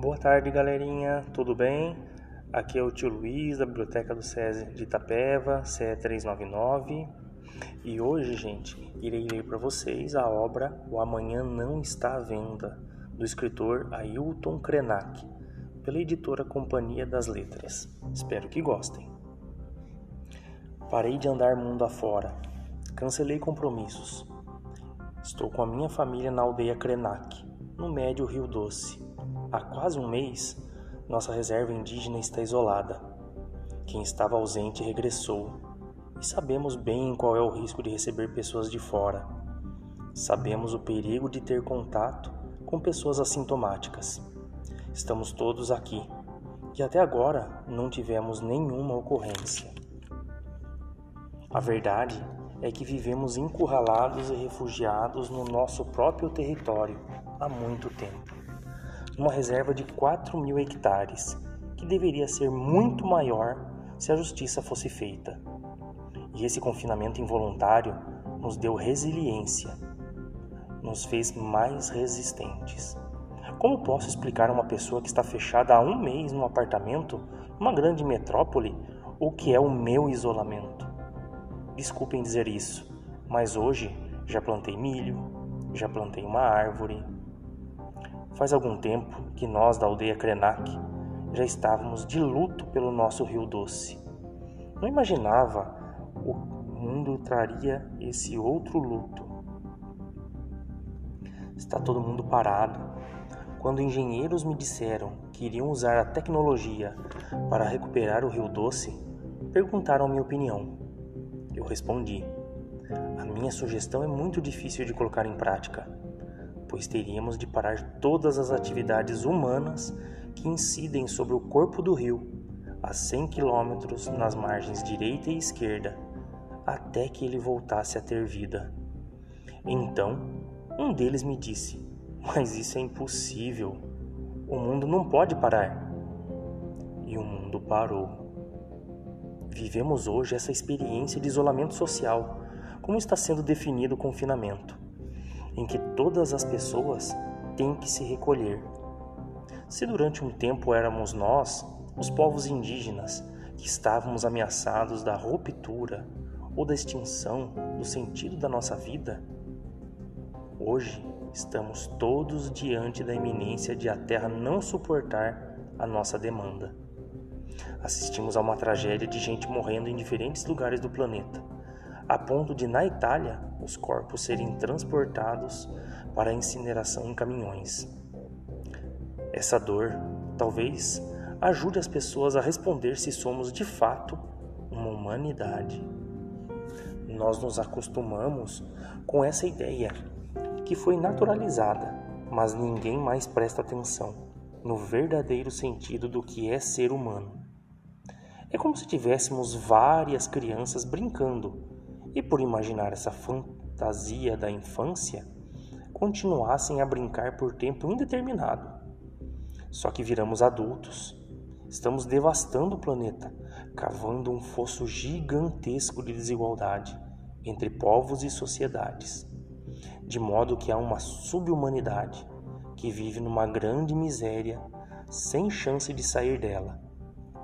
Boa tarde, galerinha. Tudo bem? Aqui é o tio Luiz da Biblioteca do SESI de Itapeva, CE 399. E hoje, gente, irei ler para vocês a obra O Amanhã Não Está à Venda, do escritor Ailton Krenak, pela editora Companhia das Letras. Espero que gostem. Parei de andar mundo afora. Cancelei compromissos. Estou com a minha família na aldeia Krenak, no médio Rio Doce Há quase um mês, nossa reserva indígena está isolada. Quem estava ausente regressou, e sabemos bem qual é o risco de receber pessoas de fora. Sabemos o perigo de ter contato com pessoas assintomáticas. Estamos todos aqui e até agora não tivemos nenhuma ocorrência. A verdade é que vivemos encurralados e refugiados no nosso próprio território há muito tempo uma reserva de 4 mil hectares, que deveria ser muito maior se a justiça fosse feita. E esse confinamento involuntário nos deu resiliência, nos fez mais resistentes. Como posso explicar a uma pessoa que está fechada há um mês num apartamento, numa grande metrópole, o que é o meu isolamento? Desculpem dizer isso, mas hoje já plantei milho, já plantei uma árvore, Faz algum tempo que nós da aldeia Krenak já estávamos de luto pelo nosso Rio Doce. Não imaginava o mundo traria esse outro luto. Está todo mundo parado. Quando engenheiros me disseram que iriam usar a tecnologia para recuperar o Rio Doce, perguntaram minha opinião. Eu respondi: A minha sugestão é muito difícil de colocar em prática pois teríamos de parar todas as atividades humanas que incidem sobre o corpo do rio, a 100 quilômetros nas margens direita e esquerda, até que ele voltasse a ter vida. Então, um deles me disse: Mas isso é impossível. O mundo não pode parar. E o mundo parou. Vivemos hoje essa experiência de isolamento social, como está sendo definido o confinamento todas as pessoas têm que se recolher. Se durante um tempo éramos nós, os povos indígenas, que estávamos ameaçados da ruptura ou da extinção do sentido da nossa vida, hoje estamos todos diante da iminência de a Terra não suportar a nossa demanda. Assistimos a uma tragédia de gente morrendo em diferentes lugares do planeta a ponto de, na Itália, os corpos serem transportados para incineração em caminhões. Essa dor, talvez, ajude as pessoas a responder se somos de fato uma humanidade. Nós nos acostumamos com essa ideia que foi naturalizada, mas ninguém mais presta atenção no verdadeiro sentido do que é ser humano. É como se tivéssemos várias crianças brincando e por imaginar essa fantasia da infância, continuassem a brincar por tempo indeterminado. Só que viramos adultos. Estamos devastando o planeta, cavando um fosso gigantesco de desigualdade entre povos e sociedades, de modo que há uma subhumanidade que vive numa grande miséria sem chance de sair dela.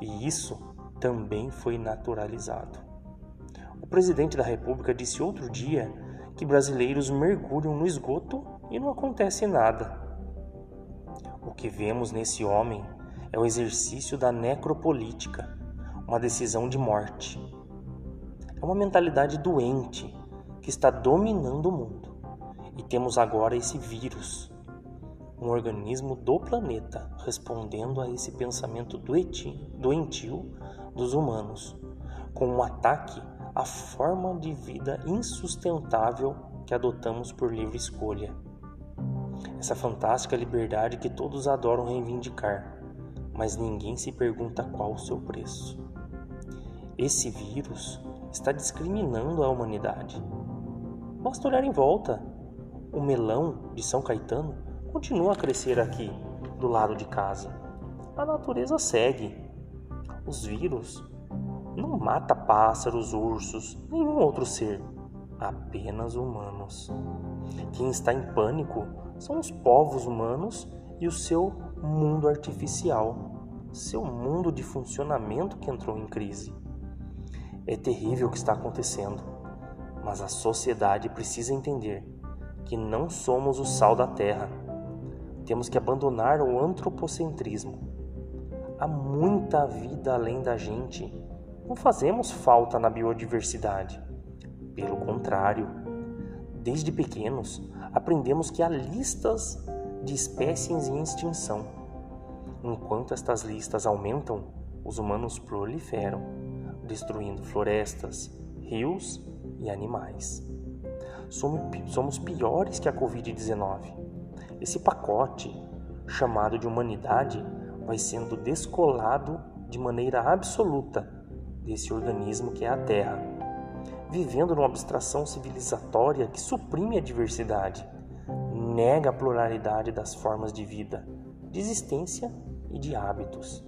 E isso também foi naturalizado. Presidente da República disse outro dia que brasileiros mergulham no esgoto e não acontece nada. O que vemos nesse homem é o exercício da necropolítica, uma decisão de morte. É uma mentalidade doente que está dominando o mundo. E temos agora esse vírus, um organismo do planeta respondendo a esse pensamento doentio dos humanos, com um ataque a forma de vida insustentável que adotamos por livre escolha. Essa fantástica liberdade que todos adoram reivindicar, mas ninguém se pergunta qual o seu preço. Esse vírus está discriminando a humanidade. Basta olhar em volta. O melão de São Caetano continua a crescer aqui, do lado de casa. A natureza segue. Os vírus não mata pássaros, ursos, nenhum outro ser, apenas humanos. Quem está em pânico são os povos humanos e o seu mundo artificial, seu mundo de funcionamento que entrou em crise. É terrível o que está acontecendo, mas a sociedade precisa entender que não somos o sal da terra. Temos que abandonar o antropocentrismo. Há muita vida além da gente. Não fazemos falta na biodiversidade. Pelo contrário, desde pequenos aprendemos que há listas de espécies em extinção. Enquanto estas listas aumentam, os humanos proliferam, destruindo florestas, rios e animais. Somos piores que a Covid-19. Esse pacote, chamado de humanidade, vai sendo descolado de maneira absoluta desse organismo que é a Terra, vivendo numa abstração civilizatória que suprime a diversidade, nega a pluralidade das formas de vida, de existência e de hábitos.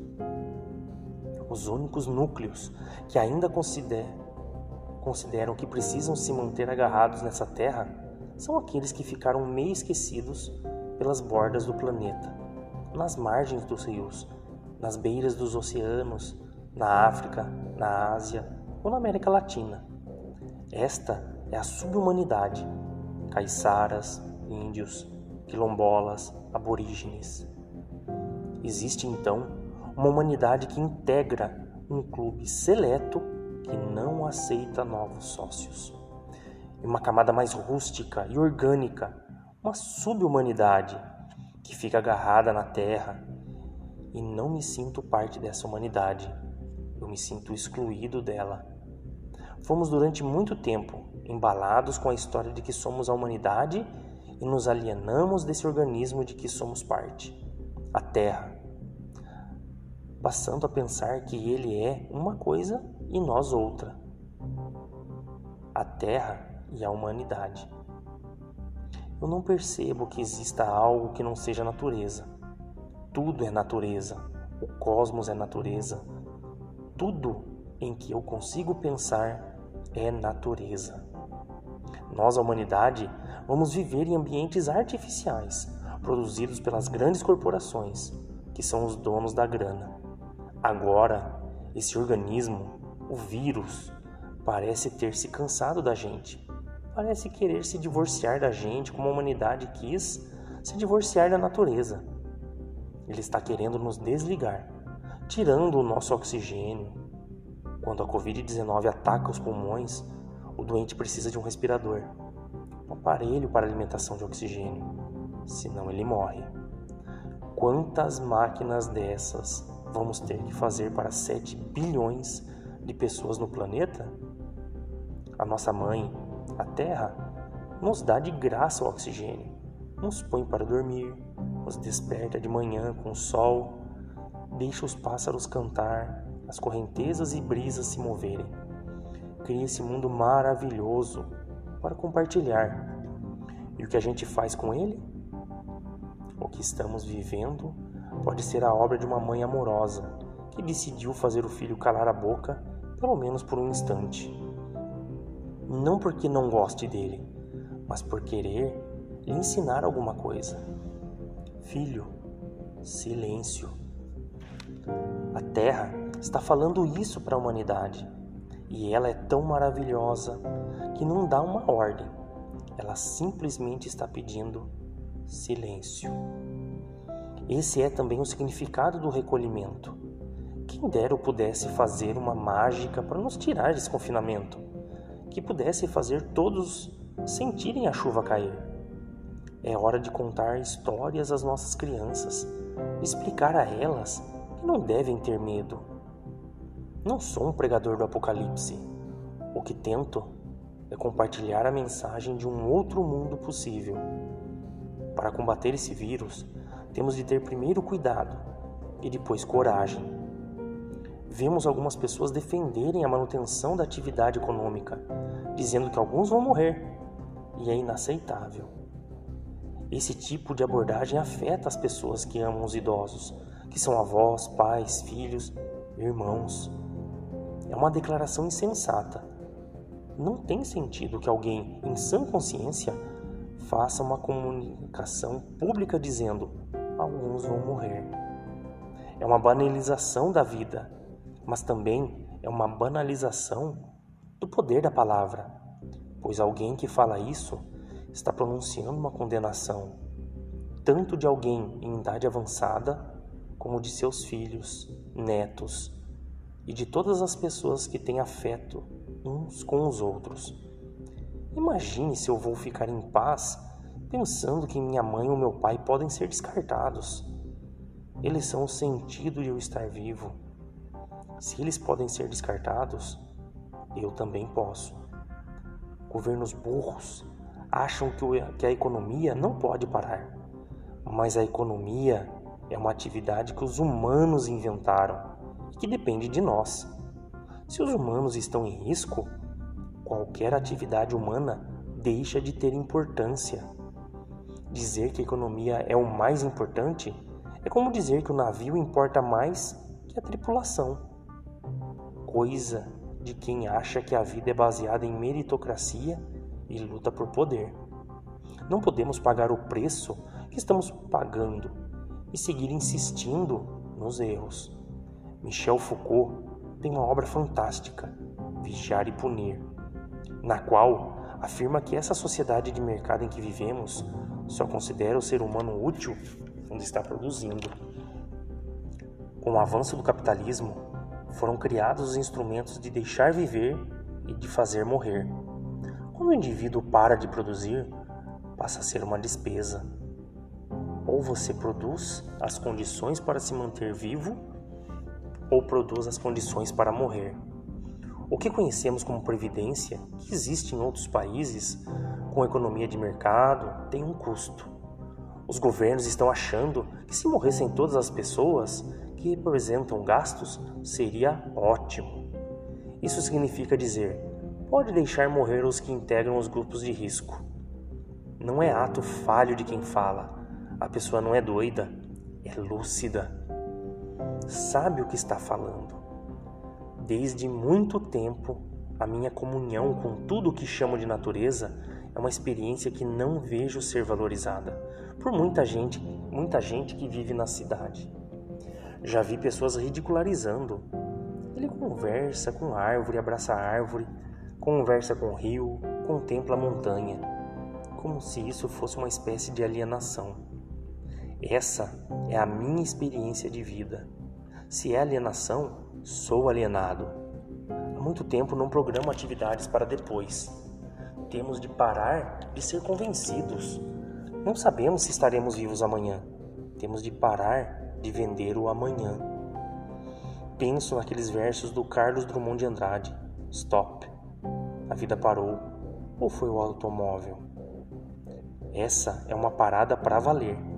Os únicos núcleos que ainda consideram que precisam se manter agarrados nessa terra são aqueles que ficaram meio esquecidos pelas bordas do planeta, nas margens dos rios, nas beiras dos oceanos, na África, na Ásia ou na América Latina. Esta é a subhumanidade. Caiçaras, índios, quilombolas, aborígenes. Existe então uma humanidade que integra um clube seleto que não aceita novos sócios. E uma camada mais rústica e orgânica, uma subhumanidade que fica agarrada na terra. E não me sinto parte dessa humanidade. Eu me sinto excluído dela. Fomos durante muito tempo embalados com a história de que somos a humanidade e nos alienamos desse organismo de que somos parte, a Terra, passando a pensar que ele é uma coisa e nós outra. A Terra e a humanidade. Eu não percebo que exista algo que não seja natureza. Tudo é natureza. O cosmos é natureza. Tudo em que eu consigo pensar é natureza. Nós, a humanidade, vamos viver em ambientes artificiais, produzidos pelas grandes corporações, que são os donos da grana. Agora, esse organismo o vírus parece ter se cansado da gente, parece querer se divorciar da gente como a humanidade quis se divorciar da natureza. Ele está querendo nos desligar, tirando o nosso oxigênio. Quando a Covid-19 ataca os pulmões, o doente precisa de um respirador, um aparelho para alimentação de oxigênio, senão ele morre. Quantas máquinas dessas vamos ter que fazer para 7 bilhões de pessoas no planeta, a nossa mãe, a Terra, nos dá de graça o oxigênio, nos põe para dormir, nos desperta de manhã com o sol, deixa os pássaros cantar, as correntezas e brisas se moverem. Cria esse mundo maravilhoso para compartilhar. E o que a gente faz com ele? O que estamos vivendo pode ser a obra de uma mãe amorosa que decidiu fazer o filho calar a boca pelo menos por um instante. Não porque não goste dele, mas por querer lhe ensinar alguma coisa. Filho, silêncio. A Terra está falando isso para a humanidade e ela é tão maravilhosa que não dá uma ordem, ela simplesmente está pedindo silêncio. Esse é também o significado do recolhimento. Quem dera eu pudesse fazer uma mágica para nos tirar desse confinamento, que pudesse fazer todos sentirem a chuva cair. É hora de contar histórias às nossas crianças, explicar a elas não devem ter medo. Não sou um pregador do apocalipse. O que tento é compartilhar a mensagem de um outro mundo possível. Para combater esse vírus, temos de ter primeiro cuidado e depois coragem vemos algumas pessoas defenderem a manutenção da atividade econômica, dizendo que alguns vão morrer, e é inaceitável. Esse tipo de abordagem afeta as pessoas que amam os idosos, que são avós, pais, filhos, irmãos. É uma declaração insensata. Não tem sentido que alguém em sã consciência faça uma comunicação pública dizendo: alguns vão morrer. É uma banalização da vida, mas também é uma banalização do poder da palavra, pois alguém que fala isso está pronunciando uma condenação, tanto de alguém em idade avançada, como de seus filhos, netos e de todas as pessoas que têm afeto uns com os outros. Imagine se eu vou ficar em paz pensando que minha mãe ou meu pai podem ser descartados. Eles são o sentido de eu estar vivo. Se eles podem ser descartados, eu também posso. Governos burros acham que a economia não pode parar, mas a economia é uma atividade que os humanos inventaram e que depende de nós. Se os humanos estão em risco, qualquer atividade humana deixa de ter importância. Dizer que a economia é o mais importante é como dizer que o navio importa mais que a tripulação. Coisa de quem acha que a vida é baseada em meritocracia e luta por poder. Não podemos pagar o preço que estamos pagando e seguir insistindo nos erros. Michel Foucault tem uma obra fantástica, Vigiar e Punir, na qual afirma que essa sociedade de mercado em que vivemos só considera o ser humano útil quando está produzindo. Com o avanço do capitalismo, foram criados os instrumentos de deixar viver e de fazer morrer. Quando o indivíduo para de produzir, passa a ser uma despesa. Ou você produz as condições para se manter vivo, ou produz as condições para morrer. O que conhecemos como previdência, que existe em outros países com economia de mercado, tem um custo. Os governos estão achando que se morressem todas as pessoas que representam gastos, seria ótimo. Isso significa dizer: pode deixar morrer os que integram os grupos de risco. Não é ato falho de quem fala. A pessoa não é doida, é lúcida sabe o que está falando. Desde muito tempo, a minha comunhão com tudo o que chamo de natureza é uma experiência que não vejo ser valorizada por muita gente, muita gente que vive na cidade. Já vi pessoas ridicularizando. Ele conversa com árvore, abraça a árvore, conversa com o rio, contempla a montanha, como se isso fosse uma espécie de alienação. Essa é a minha experiência de vida. Se é alienação, sou alienado. Há muito tempo não programo atividades para depois. Temos de parar de ser convencidos. Não sabemos se estaremos vivos amanhã. Temos de parar de vender o amanhã. Penso naqueles versos do Carlos Drummond de Andrade: Stop. A vida parou. Ou foi o automóvel? Essa é uma parada para valer.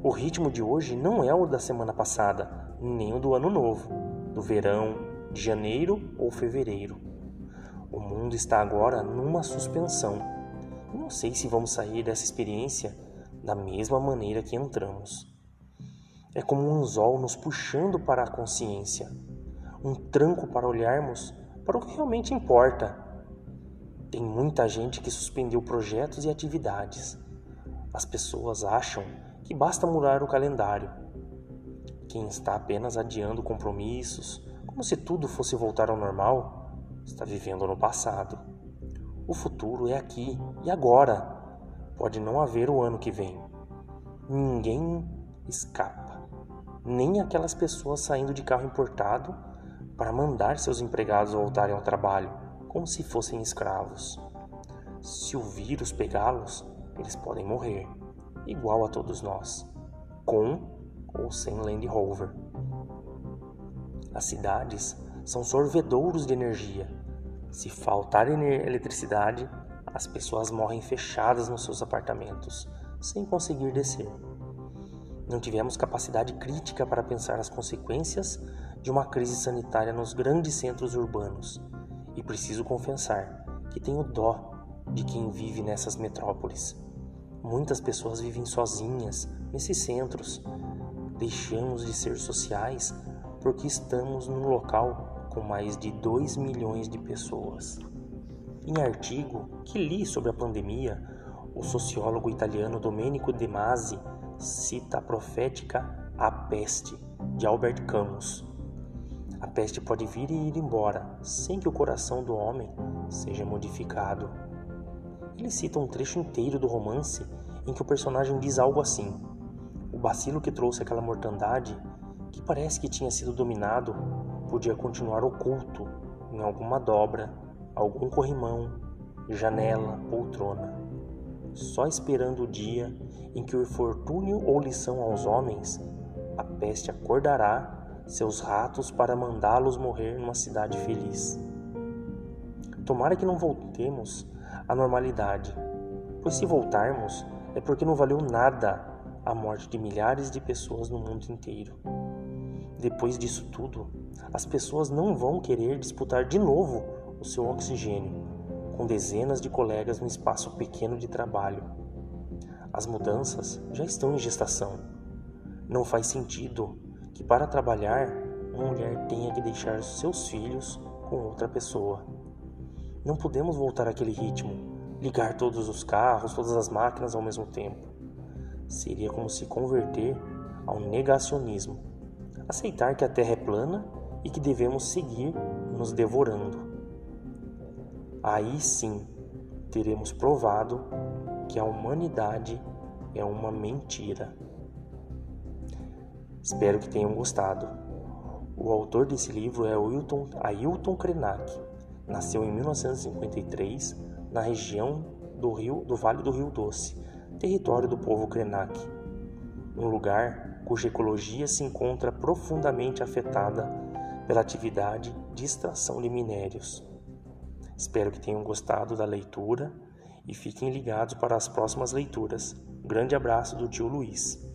O ritmo de hoje não é o da semana passada, nem o do ano novo, do verão, de janeiro ou fevereiro. O mundo está agora numa suspensão. Não sei se vamos sair dessa experiência da mesma maneira que entramos. É como um anzol nos puxando para a consciência, um tranco para olharmos para o que realmente importa. Tem muita gente que suspendeu projetos e atividades. As pessoas acham que basta mudar o calendário quem está apenas adiando compromissos, como se tudo fosse voltar ao normal, está vivendo no passado. O futuro é aqui e agora. Pode não haver o ano que vem. Ninguém escapa, nem aquelas pessoas saindo de carro importado para mandar seus empregados voltarem ao trabalho, como se fossem escravos. Se o vírus pegá-los, eles podem morrer, igual a todos nós, com ou sem Land Rover. As cidades são sorvedouros de energia. Se faltar eletricidade, as pessoas morrem fechadas nos seus apartamentos, sem conseguir descer. Não tivemos capacidade crítica para pensar as consequências de uma crise sanitária nos grandes centros urbanos, e preciso confessar que tenho dó de quem vive nessas metrópoles. Muitas pessoas vivem sozinhas nesses centros, deixamos de ser sociais porque estamos num local com mais de 2 milhões de pessoas. Em artigo que li sobre a pandemia, o sociólogo italiano Domenico De Masi cita a profética A Peste, de Albert Camus. A peste pode vir e ir embora, sem que o coração do homem seja modificado. Ele cita um trecho inteiro do romance em que o personagem diz algo assim: O bacilo que trouxe aquela mortandade, que parece que tinha sido dominado, podia continuar oculto em alguma dobra, algum corrimão, janela, poltrona, só esperando o dia em que o infortúnio ou lição aos homens, a peste acordará seus ratos para mandá-los morrer numa cidade feliz. Tomara que não voltemos à normalidade, pois se voltarmos é porque não valeu nada a morte de milhares de pessoas no mundo inteiro. Depois disso tudo, as pessoas não vão querer disputar de novo o seu oxigênio com dezenas de colegas num espaço pequeno de trabalho. As mudanças já estão em gestação. Não faz sentido que para trabalhar uma mulher tenha que deixar seus filhos com outra pessoa. Não podemos voltar àquele ritmo, ligar todos os carros, todas as máquinas ao mesmo tempo. Seria como se converter ao negacionismo, aceitar que a Terra é plana e que devemos seguir nos devorando. Aí sim teremos provado que a humanidade é uma mentira. Espero que tenham gostado. O autor desse livro é Wilton, Ailton Krenak. Nasceu em 1953 na região do rio do Vale do Rio Doce, território do povo Krenak, um lugar cuja ecologia se encontra profundamente afetada pela atividade de extração de minérios. Espero que tenham gostado da leitura e fiquem ligados para as próximas leituras. Um grande abraço do tio Luiz.